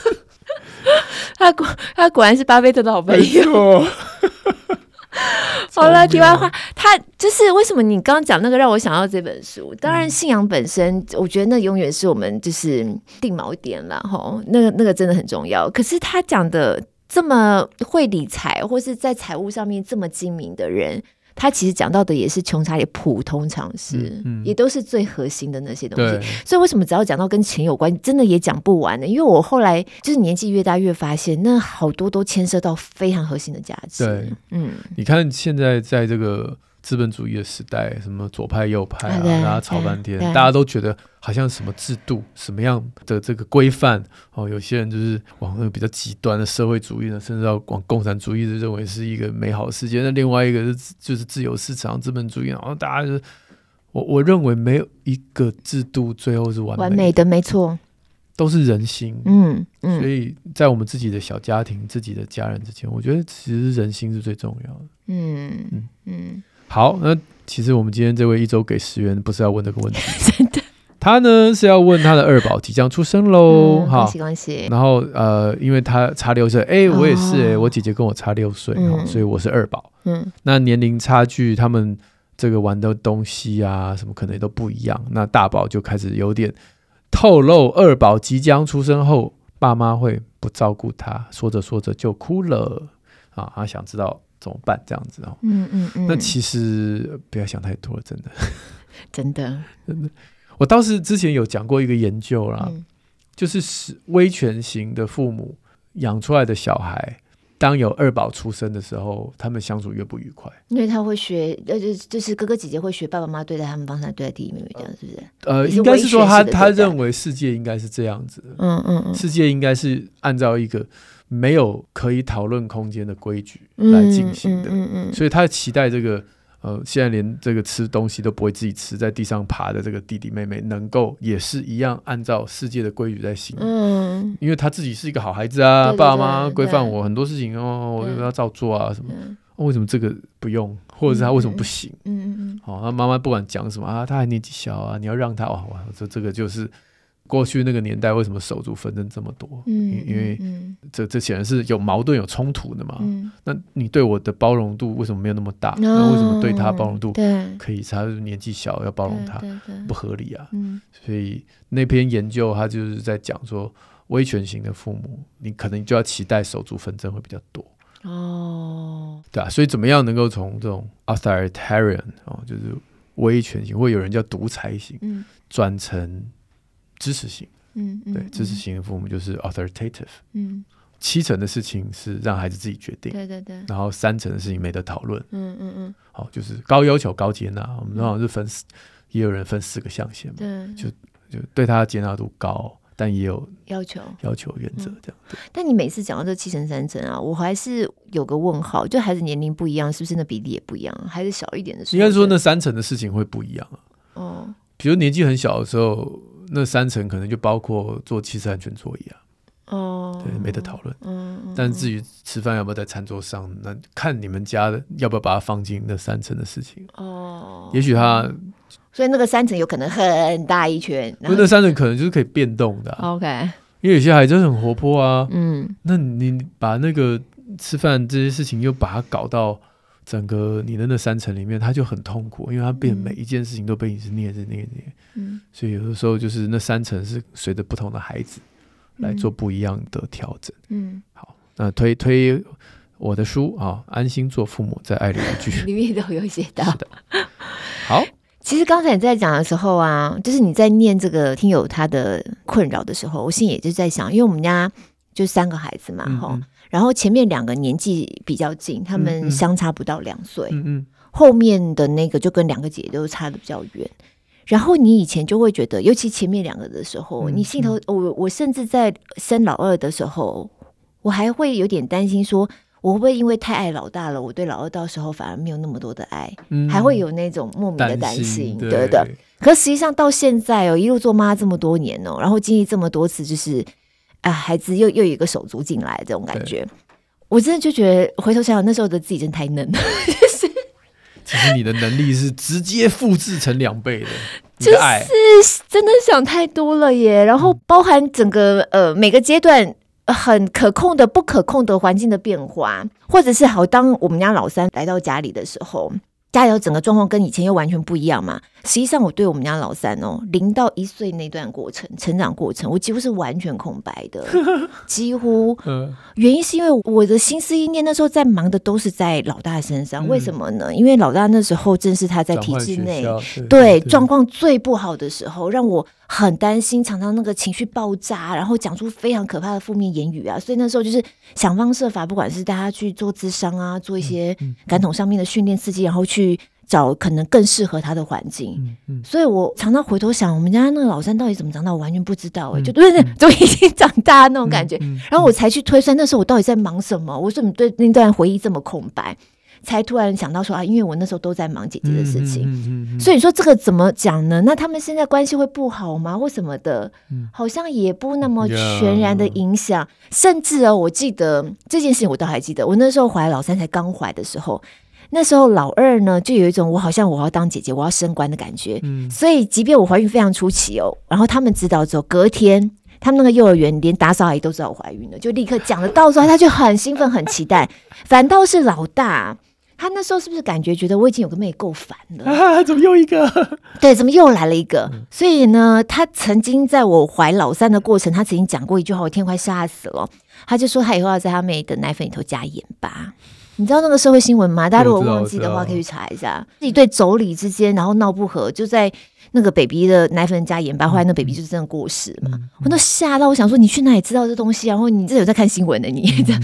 他果他果然是巴菲特的好朋友。好了，题外话，他就是为什么你刚刚讲那个让我想到这本书？当然，信仰本身，我觉得那永远是我们就是定锚点了哈。那个那个真的很重要。可是他讲的这么会理财，或是在财务上面这么精明的人。他其实讲到的也是穷查理普通常识，嗯嗯、也都是最核心的那些东西。所以为什么只要讲到跟钱有关，真的也讲不完呢？因为我后来就是年纪越大越发现，那好多都牵涉到非常核心的价值。对，嗯，你看现在在这个。资本主义的时代，什么左派右派啊，大家吵半天，大家都觉得好像什么制度、什么样的这个规范哦，有些人就是往那个比较极端的社会主义呢，甚至要往共产主义的认为是一个美好的世界。那另外一个是就是自由市场资本主义，然后大家就是我我认为没有一个制度最后是完美的，完美的，没错，都是人心。嗯嗯，所以在我们自己的小家庭、自己的家人之间，我觉得其实人心是最重要的。嗯嗯嗯。嗯好，那其实我们今天这位一周给十元不是要问这个问题，真的，他呢是要问他的二宝即将出生喽，哈、嗯，恭喜恭喜。然后呃，因为他差六岁，哎，我也是哎，哦、我姐姐跟我差六岁，嗯、所以我是二宝，嗯，那年龄差距，他们这个玩的东西啊，什么可能也都不一样。那大宝就开始有点透露，二宝即将出生后，爸妈会不照顾他，说着说着就哭了啊，他想知道。怎么办？这样子哦，嗯嗯嗯。那其实不要想太多了，真的，真的，真的。我倒是之前有讲过一个研究啦，嗯、就是是威权型的父母养出来的小孩，当有二宝出生的时候，他们相处越不愉快，因为他会学，呃，就就是哥哥姐姐会学爸爸妈妈对待他们帮他，对待弟弟妹妹这样，是不是？呃，应该是说他他认为世界应该是这样子，嗯嗯嗯，世界应该是按照一个。没有可以讨论空间的规矩来进行的，嗯嗯嗯、所以他期待这个呃，现在连这个吃东西都不会自己吃，在地上爬的这个弟弟妹妹，能够也是一样按照世界的规矩在行。嗯，因为他自己是一个好孩子啊，对对对，爸妈规范我很多事情哦，我就要照做啊什么。嗯、为什么这个不用，或者是他为什么不行？嗯嗯嗯。好，他妈妈不管讲什么啊，他还年纪小啊，你要让他哇哇，这这个就是。过去那个年代，为什么手足纷争这么多？嗯，因为这这显然是有矛盾、有冲突的嘛。嗯，那你对我的包容度为什么没有那么大？那为什么对他包容度可以？他年纪小要包容他，不合理啊。嗯，所以那篇研究他就是在讲说，威权型的父母，你可能就要期待手足纷争会比较多。哦，对啊，所以怎么样能够从这种 authoritarian 哦，就是威权型，或有人叫独裁型，嗯转成。支持型，嗯嗯，对，支持型的父母就是 authoritative，嗯，七成的事情是让孩子自己决定，对对对，然后三成的事情没得讨论，嗯嗯嗯，好，就是高要求高接纳，我们通常是分，也有人分四个象限嘛，对，就就对他的接纳度高，但也有要求。要求原则这样。但你每次讲到这七成三成啊，我还是有个问号，就孩子年龄不一样，是不是那比例也不一样？还是小一点的应该说那三成的事情会不一样啊，哦，比如年纪很小的时候。那三层可能就包括坐汽车安全座椅啊，哦，对，没得讨论。嗯，但至于吃饭要不要在餐桌上，那看你们家的要不要把它放进那三层的事情。哦，也许它，所以那个三层有可能很大一圈，那那三层可能就是可以变动的啊。OK，因为有些孩子很活泼啊，嗯，那你把那个吃饭这些事情又把它搞到。整个你的那三层里面，他就很痛苦，因为他变每一件事情都被你是捏着捏着捏，嗯，所以有的时候就是那三层是随着不同的孩子来做不一样的调整，嗯，好，那推推我的书啊，《安心做父母，在爱里的距离》里面都有写到，是的，好。其实刚才你在讲的时候啊，就是你在念这个听友他的困扰的时候，我心里也就在想，因为我们家就三个孩子嘛，哈、嗯嗯，然后前面两个年纪比较近，他们相差不到两岁，嗯嗯，后面的那个就跟两个姐姐都差的比较远。然后你以前就会觉得，尤其前面两个的时候，嗯、你心头，嗯、我我甚至在生老二的时候，我还会有点担心说。我会不会因为太爱老大了，我对老二到时候反而没有那么多的爱，嗯、还会有那种莫名的担心，担心对的。可实际上到现在哦，一路做妈这么多年哦，然后经历这么多次，就是啊，孩子又又有一个手足进来这种感觉，我真的就觉得回头想想那时候的自己真太嫩了。就是，其实你的能力是直接复制成两倍的，就是真的想太多了耶。然后包含整个呃每个阶段。很可控的、不可控的环境的变化，或者是好，当我们家老三来到家里的时候。家里整个状况跟以前又完全不一样嘛。实际上，我对我们家老三哦，零到一岁那段过程、成长过程，我几乎是完全空白的，几乎。原因是因为我的心思意念那时候在忙的都是在老大身上。为什么呢？因为老大那时候正是他在体制内对状况最不好的时候，让我很担心，常常那个情绪爆炸，然后讲出非常可怕的负面言语啊。所以那时候就是想方设法，不管是带他去做智商啊，做一些感统上面的训练刺激，然后去。去找可能更适合他的环境，嗯嗯，所以我常常回头想，我们家那个老三到底怎么长大，我完全不知道哎、就对对，就已经长大那种感觉，嗯嗯、然后我才去推算那时候我到底在忙什么，我说你对那段回忆这么空白，才突然想到说啊，因为我那时候都在忙姐姐的事情，嗯嗯嗯嗯、所以你说这个怎么讲呢？那他们现在关系会不好吗？或什么的，好像也不那么全然的影响，嗯、甚至哦，我记得这件事情我倒还记得，我那时候怀老三才刚怀的时候。那时候老二呢，就有一种我好像我要当姐姐，我要升官的感觉。嗯，所以即便我怀孕非常出奇哦，然后他们知道之后，隔天他们那个幼儿园连打扫阿姨都知道我怀孕了，就立刻讲了到时候他就很兴奋很期待。反倒是老大，他那时候是不是感觉觉得我已经有个妹够烦了啊？怎么又一个？对，怎么又来了一个？嗯，所以呢，他曾经在我怀老三的过程，他曾经讲过一句话，我天快吓死了。他就说他以后要在他妹的奶粉里头加盐巴。你知道那个社会新闻吗？大家如果忘记的话，可以去查一下。自己对妯娌之间，然后闹不和，就在那个 baby 的奶粉加盐巴，后来那 baby 就是真的过世嘛。我都吓到，我想说你去哪里知道这东西？然后你 这有在看新闻的你，嗯、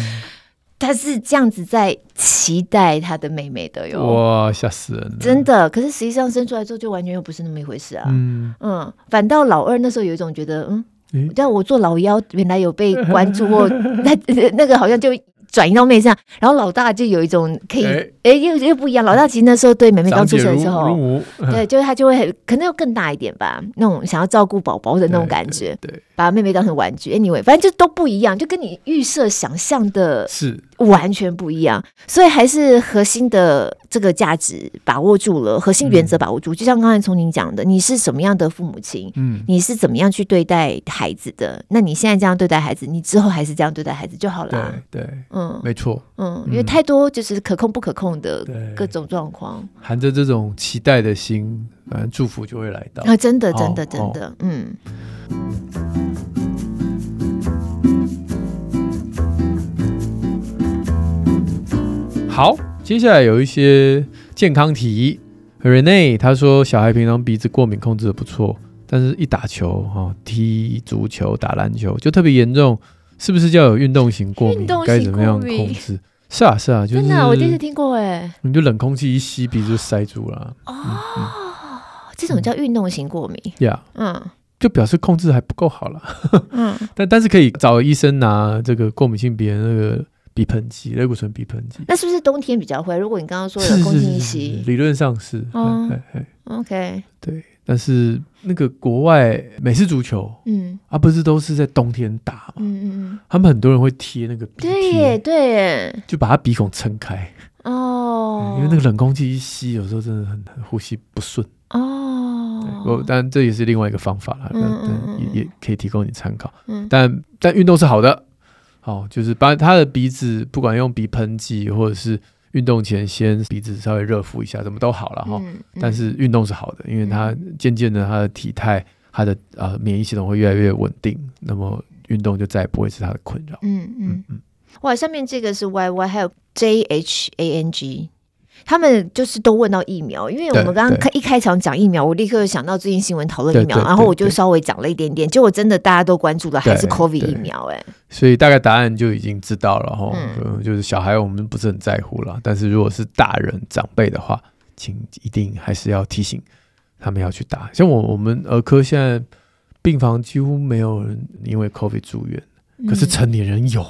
他是这样子在期待他的妹妹的哟。哇，吓死人了！真的，可是实际上生出来之后就完全又不是那么一回事啊。嗯嗯，反倒老二那时候有一种觉得，嗯，叫、欸、我做老幺，原来有被关注过，那那个好像就。转移到妹上，然后老大就有一种可以，哎、欸，又又不一样。老大其实那时候对妹妹刚出生的时候，对，就是他就会很可能要更大一点吧，那种想要照顾宝宝的那种感觉，对，对，把妹妹当成玩具。Anyway，反正就都不一样，就跟你预设想象的是完全不一样，所以还是核心的这个价值把握住了，核心原则把握住。嗯、就像刚才从您讲的，你是什么样的父母亲，嗯，你是怎么样去对待孩子的？那你现在这样对待孩子，你之后还是这样对待孩子就好了。对，对，嗯。嗯，没错，嗯，因为太多就是可控不可控的各种状况，含着这种期待的心，反正祝福就会来到啊！真的，真的，真的，哦、嗯。好，接下来有一些健康题。Rene 他说，小孩平常鼻子过敏控制的不错，但是一打球哈，踢足球、打篮球就特别严重。是不是叫有运动型过敏？该怎么样控制？是啊，是啊，就是、真的，我第一次听过哎。你就冷空气一吸，鼻子就塞住了。哦，嗯、这种叫运动型过敏。呀，嗯，就表示控制还不够好了。嗯，但但是可以找医生拿这个过敏性鼻炎那个鼻喷剂，类固醇鼻喷剂。那是不是冬天比较会？如果你刚刚说有空气一吸，理论上是。哦，OK，对。但是那个国外美式足球，嗯，啊，不是都是在冬天打嘛，嗯嗯，他们很多人会贴那个鼻贴，对耶，对耶，就把他鼻孔撑开哦，因为那个冷空气一吸，有时候真的很呼吸不顺哦。我当然这也是另外一个方法了，嗯，也也可以提供你参考。嗯，但但运动是好的，好，就是把他的鼻子不管用鼻喷剂或者是。运动前先鼻子稍微热敷一下，怎么都好了哈。嗯嗯、但是运动是好的，因为他渐渐的，他的体态、他的呃免疫系统会越来越稳定，那么运动就再也不会是他的困扰。嗯嗯嗯。哇，上面这个是 Y Y，还有 J H A N G，他们就是都问到疫苗，因为我们刚刚开一开场讲疫苗，我立刻想到最近新闻讨论疫苗，然后我就稍微讲了一点点，结果真的大家都关注的还是 COVID 疫苗，哎，所以大概答案就已经知道了哈，嗯，就是小孩我们不是很在乎了，但是如果是大人长辈的话，请一定还是要提醒他们要去打。像我我们儿科现在病房几乎没有人因为 COVID 住院，可是成年人有。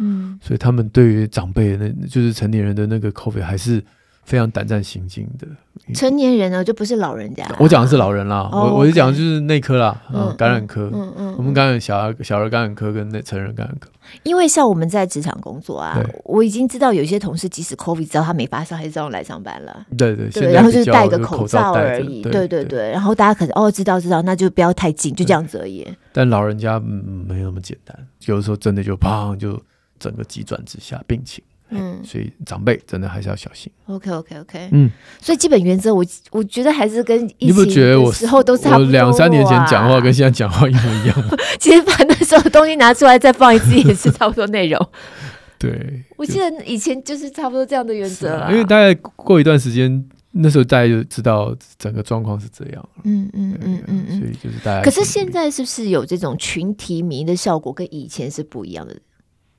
嗯，所以他们对于长辈的那，就是成年人的那个 COVID 还是非常胆战心惊的。成年人呢，就不是老人家。我讲的是老人啦，哦、我我就讲的就是内科啦，嗯，感染科，嗯嗯，我们感染小儿小儿感染科跟那成人感染科。因为像我们在职场工作啊，我已经知道有些同事即使 COVID 知道他没发烧，还是照样来上班了。对对对，然后就是戴个口罩而已。对对对，然后大家可能哦知道知道，那就不要太近，就这样子而已。但老人家嗯没那么简单，有的时候真的就砰就。整个急转直下病情，嗯，所以长辈真的还是要小心。OK OK OK，嗯，所以基本原则我我觉得还是跟你不觉得我时候都差不多。两三年前讲话跟现在讲话一模一样？其实把那时候东西拿出来再放一次也是差不多内容。对，我记得以前就是差不多这样的原则了。因为大概过一段时间，那时候大家就知道整个状况是这样。嗯嗯嗯嗯，所以就是大家。可是现在是不是有这种群体迷的效果，跟以前是不一样的？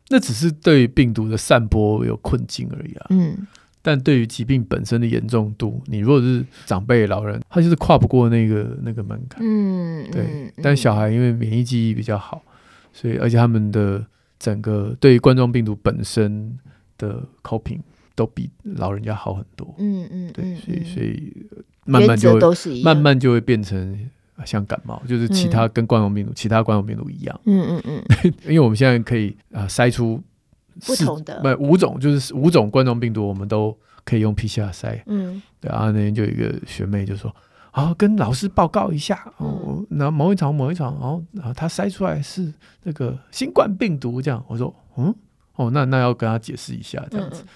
那只是对病毒的散播有困境而已啊。嗯，但对于疾病本身的严重度，你如果是长辈、老人，他就是跨不过那个那个门槛。嗯，对。嗯、但小孩因为免疫记忆比较好，所以而且他们的整个对于冠状病毒本身的 coping 都比老人家好很多。嗯嗯，嗯对，所以所以慢慢就会慢慢就会变成。像感冒，就是其他跟冠状病毒，嗯、其他冠状病毒一样。嗯嗯嗯。因为我们现在可以啊筛出不同的，不五种，就是五种冠状病毒，我们都可以用 PCR 筛。嗯。对啊，那天就有一个学妹就说：“啊，跟老师报告一下，哦，那某一场某一场，然后啊，他筛出来是那个新冠病毒，这样。”我说：“嗯，哦，那那要跟他解释一下，这样子。嗯”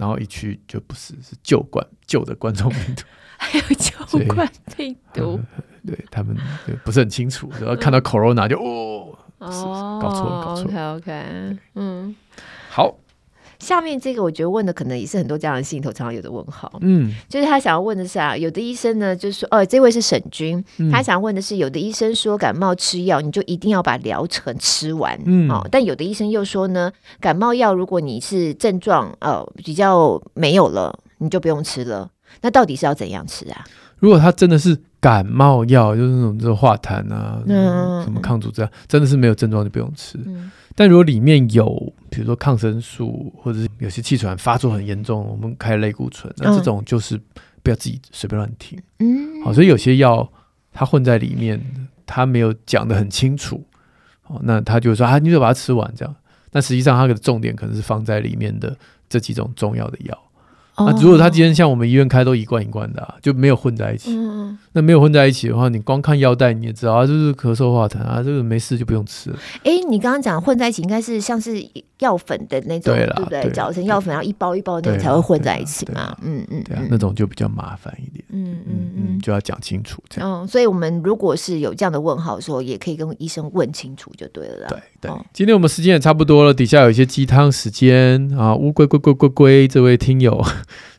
然后一去就不是，是旧冠旧的冠状病毒。还有旧冠病毒，对他们对不是很清楚，然后看到 corona 就哦，搞错了，搞错。了。OK OK，嗯，好，下面这个我觉得问的可能也是很多家长心里头常常有的问号，嗯，就是他想要问的是啊，有的医生呢就是说，哦，这位是沈军，他想问的是，有的医生说感冒吃药你就一定要把疗程吃完，嗯，哦，但有的医生又说呢，感冒药如果你是症状呃比较没有了，你就不用吃了。那到底是要怎样吃啊？如果他真的是感冒药，就是那种这种化痰啊，嗯、什么抗组织啊，真的是没有症状就不用吃。嗯、但如果里面有，比如说抗生素，或者是有些气喘发作很严重，我们开类固醇，那这种就是不要自己随便乱停。嗯，好，所以有些药它混在里面，它没有讲得很清楚。哦，那他就说啊，你就把它吃完这样。但实际上它的重点可能是放在里面的这几种重要的药。啊，如果他今天像我们医院开都一罐一罐的，啊，就没有混在一起。嗯，那没有混在一起的话，你光看药袋你也知道啊，就是咳嗽化痰啊，这个没事就不用吃了。哎，你刚刚讲混在一起，应该是像是药粉的那种，对不对？搅成药粉，然后一包一包那种才会混在一起嘛。嗯嗯，对啊，那种就比较麻烦一点。嗯嗯嗯，就要讲清楚这样。嗯，所以我们如果是有这样的问号的时候，也可以跟医生问清楚就对了。对对，今天我们时间也差不多了，底下有一些鸡汤时间啊，乌龟龟龟龟龟，这位听友。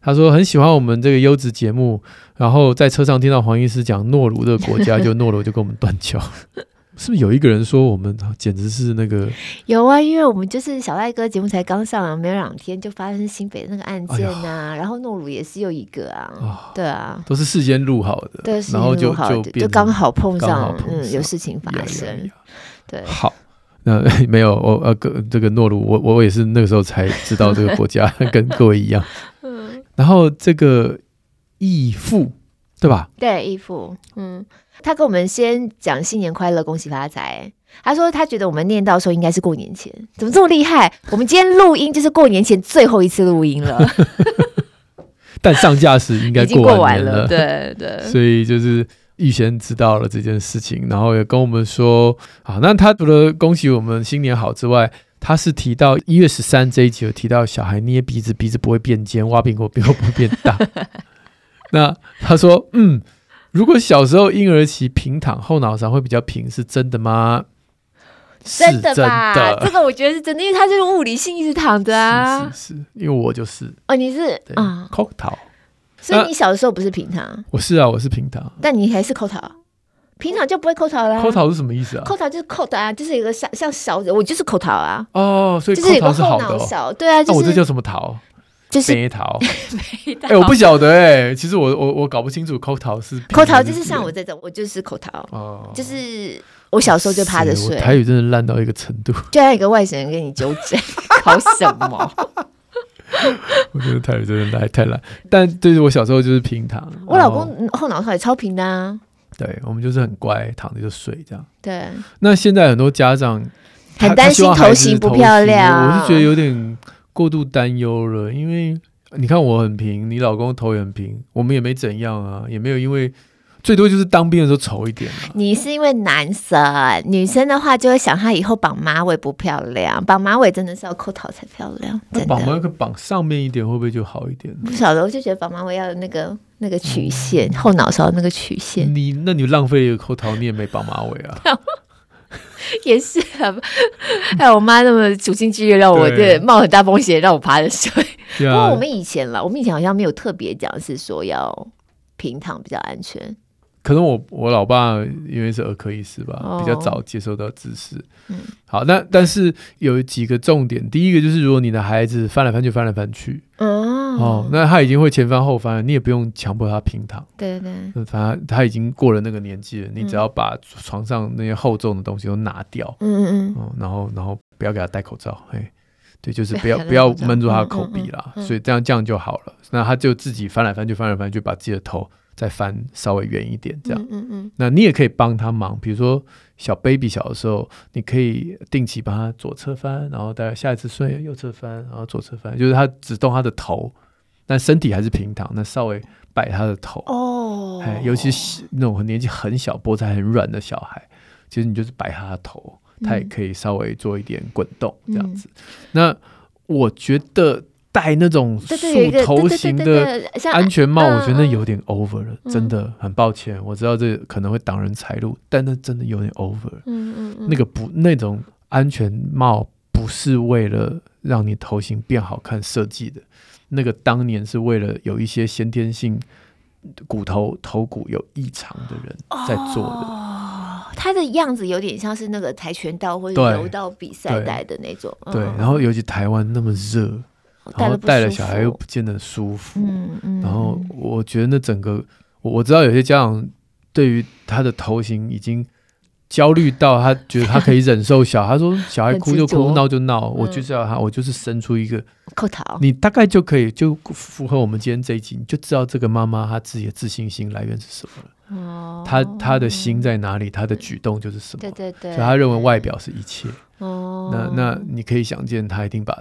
他说很喜欢我们这个优质节目，然后在车上听到黄医师讲诺鲁这个国家，就诺鲁就跟我们断交，是不是有一个人说我们简直是那个？有啊，因为我们就是小赖哥节目才刚上，没有两天就发生新北的那个案件呐、啊，哎、然后诺鲁也是又一个啊，哦、对啊，都是事先录好的，对，然后就就就刚好碰上，碰上嗯，有事情发生，对，好。那 没有我呃，个这个诺鲁，我我也是那个时候才知道这个国家，跟各位一样。嗯。然后这个义父，对吧？对，义父。嗯，他跟我们先讲新年快乐，恭喜发财。他说他觉得我们念到的时候应该是过年前，怎么这么厉害？我们今天录音就是过年前最后一次录音了。但上架时应该过完了，对对。所以就是。预先知道了这件事情，然后也跟我们说啊，那他除了恭喜我们新年好之外，他是提到一月十三这一集有提到小孩捏鼻子，鼻子不会变尖，挖苹果鼻孔不会变大。那他说，嗯，如果小时候婴儿期平躺后脑勺会比较平，是真的吗？真的吧？这个我觉得是真的，因为他就是物理性一直躺着啊。是是是，因为我就是哦，你是啊，抠头。所以你小的时候不是平躺？我是啊，我是平躺。但你还是抠头，平躺就不会抠头啦。扣头是什么意思啊？扣头就是扣的啊，就是一个像像勺子，我就是扣头啊。哦，所以抠头是好的。对啊，那我这叫什么头？就是梅桃，哎，我不晓得哎，其实我我我搞不清楚扣头是扣头，就是像我这种，我就是扣头，哦，就是我小时候就趴着睡。台语真的烂到一个程度，就像一个外省人跟你纠正，搞什么？我觉得台语真的太太烂，但对于我小时候就是平躺，我老公后脑勺也超平的啊。对，我们就是很乖，躺着就睡这样。对，那现在很多家长很担心头型不漂亮，我是觉得有点。过度担忧了，因为你看我很平，你老公头也很平，我们也没怎样啊，也没有因为最多就是当兵的时候丑一点。你是因为男生，女生的话就会想他以后绑马尾不漂亮，绑马尾真的是要扣头才漂亮。那绑马尾绑上面一点会不会就好一点？不晓得，我就觉得绑马尾要有那个那个曲线，嗯、后脑勺那个曲线。你那你浪费一个抠头，你也没绑马尾啊。也是啊，还 有我妈那么处心积虑让我对冒很大风险让我趴着睡。不过我们以前了，我们以前好像没有特别讲是说要平躺比较安全。可能我我老爸因为是儿科医师吧，哦、比较早接受到知识。嗯，好，那但是有几个重点，第一个就是如果你的孩子翻来翻去翻来翻去，嗯。哦，那他已经会前翻后翻了，你也不用强迫他平躺。对对。对，反正他已经过了那个年纪了，你只要把床上那些厚重的东西都拿掉，嗯嗯嗯，然后然后不要给他戴口罩，嘿，对，就是不要不要闷住他的口鼻啦，所以这样这样就好了。那他就自己翻来翻去翻来翻去，把自己的头再翻稍微远一点，这样，嗯嗯，那你也可以帮他忙，比如说。小 baby 小的时候，你可以定期帮他左侧翻，然后大概下一次睡右侧翻，然后左侧翻，就是他只动他的头，但身体还是平躺，那稍微摆他的头哦，哎尤其是那种年纪很小、脖子还很软的小孩，其实你就是摆他的头，他也可以稍微做一点滚动这样子。嗯、那我觉得。戴那种束头型的安全帽，我觉得那有点 over 了，真的很抱歉。我知道这可能会挡人财路，但那真的有点 over。嗯嗯，那个不，那种安全帽不是为了让你头型变好看设计的，那个当年是为了有一些先天性骨头头骨有异常的人在做的。哦，他的样子有点像是那个跆拳道或者柔道比赛戴的那种。对，然后尤其台湾那么热。然后带了小孩又不见得舒服，嗯嗯、然后我觉得那整个，我我知道有些家长对于他的头型已经焦虑到，他觉得他可以忍受小孩，他说 小孩哭就哭，闹就闹，我就是要他，我就是生出一个你大概就可以就符合我们今天这一集，你就知道这个妈妈她自己的自信心来源是什么了。哦，她她的心在哪里，她的举动就是什么。对对对，所以她认为外表是一切。哦，那那你可以想见，她一定把。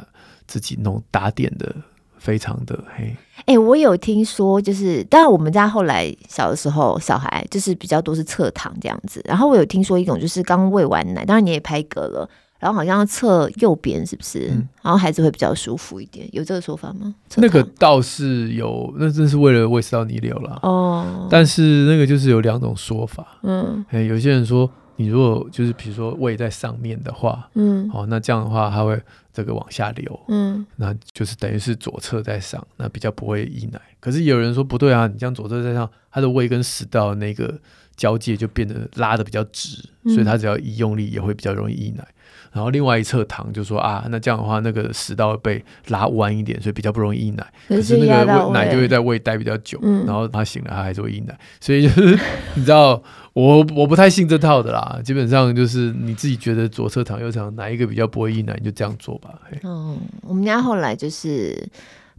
自己弄打点的非常的黑。哎、欸，我有听说，就是当然我们家后来小的时候，小孩就是比较多是侧躺这样子。然后我有听说一种，就是刚喂完奶，当然你也拍嗝了，然后好像要侧右边，是不是？嗯、然后孩子会比较舒服一点，有这个说法吗？那个倒是有，那真是为了喂食道逆流了。哦，但是那个就是有两种说法。嗯，哎，有些人说。你如果就是比如说胃在上面的话，嗯，好、哦，那这样的话它会这个往下流，嗯，那就是等于是左侧在上，那比较不会溢奶。可是有人说不对啊，你这样左侧在上，它的胃跟食道那个交界就变得拉的比较直，嗯、所以它只要一用力也会比较容易溢奶。然后另外一侧躺就说啊，那这样的话，那个食道被拉弯一点，所以比较不容易溢奶。可是那个胃奶就会在胃待比较久，嗯、然后他醒了，他还是会溢奶。所以就是 你知道，我我不太信这套的啦。基本上就是你自己觉得左侧躺右侧躺哪一个比较不会溢奶，你就这样做吧。嗯，我们家后来就是。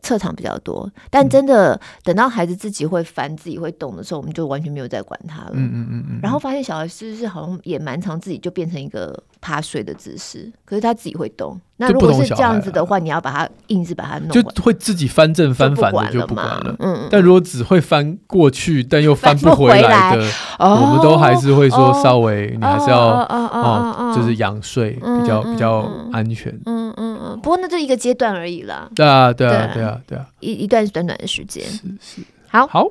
侧躺比较多，但真的等到孩子自己会翻、自己会动的时候，我们就完全没有再管他了。嗯嗯嗯嗯。然后发现小孩是不是好像也蛮常自己就变成一个趴睡的姿势，可是他自己会动。那如果是这样子的话，你要把他硬是把他弄，就会自己翻正翻反的就不管了。嗯嗯。但如果只会翻过去，但又翻不回来的，我们都还是会说稍微你还是要哦，就是仰睡比较比较安全。嗯嗯嗯。不过那就一个阶段而已啦。对啊对啊对啊。对啊，一一段短短的时间，是是，好，好，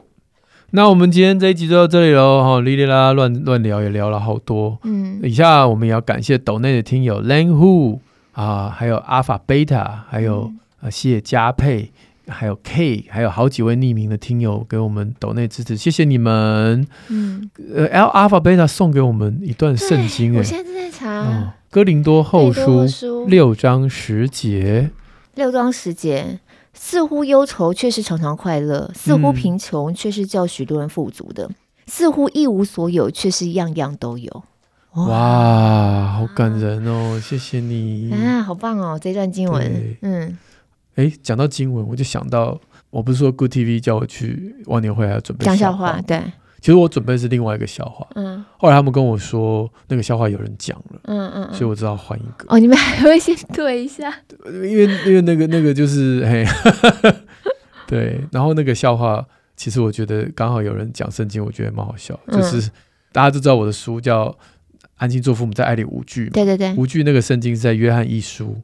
那我们今天这一集就到这里喽，哈，哩哩啦啦乱乱聊也聊了好多，嗯，以下我们也要感谢斗内的听友 Lang Hu 啊，还有 Alpha Beta，还有呃谢佳佩，还有 K，还有好几位匿名的听友给我们斗内支持，谢谢你们，嗯，呃 L Alpha Beta 送给我们一段圣经，哎，我现在正在查，哦，哥林多后书六章十节，六章十节。似乎忧愁，却是常常快乐；似乎贫穷，却是叫许多人富足的；嗯、似乎一无所有，却是样样都有。哇，哇好感人哦！谢谢你啊，好棒哦！这段经文，嗯，哎，讲到经文，我就想到，我不是说 Good TV 叫我去忘年会还要准备讲笑话，对。其实我准备是另外一个笑话，嗯，后来他们跟我说那个笑话有人讲了，嗯嗯，所以我知道换一个。哦，你们还会先对一下？因 为因为那个那个就是嘿，对，然后那个笑话其实我觉得刚好有人讲圣经，我觉得蛮好笑，就是大家都知道我的书叫《安心做父母在爱里无惧》，对对对，无惧那个圣经是在约翰一书。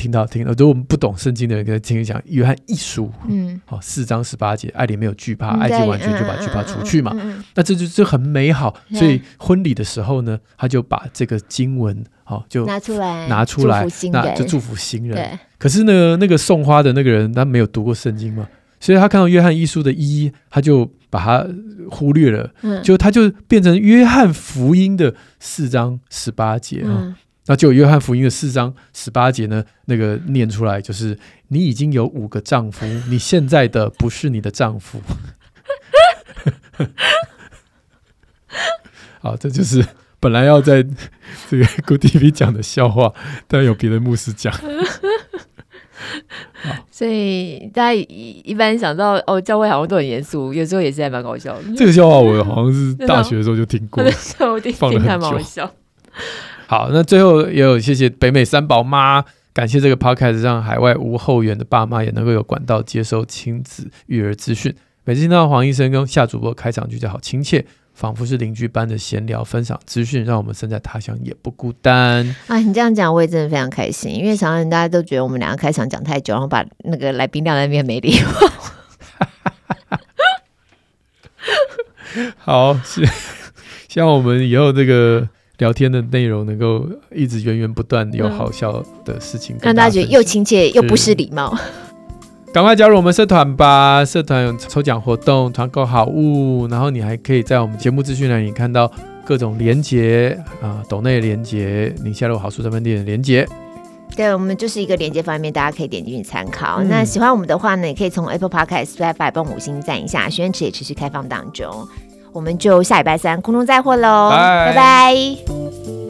听到听到，如果我们不懂圣经的人，跟他听讲约翰一书，嗯，好，四章十八节，爱里没有惧怕，爱就完全就把惧怕除去嘛。那这就就很美好。所以婚礼的时候呢，他就把这个经文，好，就拿出来，拿出来，那就祝福新人。可是呢，那个送花的那个人，他没有读过圣经嘛，所以他看到约翰一书的一，他就把它忽略了，就他就变成约翰福音的四章十八节啊。那就约翰福音的四章十八节呢，那个念出来就是：你已经有五个丈夫，你现在的不是你的丈夫。好，这就是本来要在这个 Good TV 讲的笑话，但有别的牧师讲。所以大家一一般想到哦，教会好像都很严肃，有时候也是还蛮搞笑的。这个笑话我好像是大学的时候就听过，放了很久。好，那最后也有谢谢北美三宝妈，感谢这个 podcast 让海外无后援的爸妈也能够有管道接收亲子育儿资讯。每次听到黄医生跟夏主播开场句就好亲切，仿佛是邻居般的闲聊分享资讯，让我们身在他乡也不孤单。啊，你这样讲我也真的非常开心，因为常常大家都觉得我们两个开场讲太久，然后把那个来宾晾在那边没礼貌。好，希 希望我们以后这个。聊天的内容能够一直源源不断有好笑的事情，让大家觉得又亲切又不失礼貌。赶快加入我们社团吧！社团有抽奖活动、团购好物，然后你还可以在我们节目资讯栏里看到各种连结啊，斗内连结、宁夏路好书专卖店的连结。对，我们就是一个连接方面，大家可以点进去参考。嗯、那喜欢我们的话呢，也可以从 Apple Podcast、Spotify 帮五星赞一下。许愿池也持续开放当中。我们就下礼拜三空中再会喽，拜拜。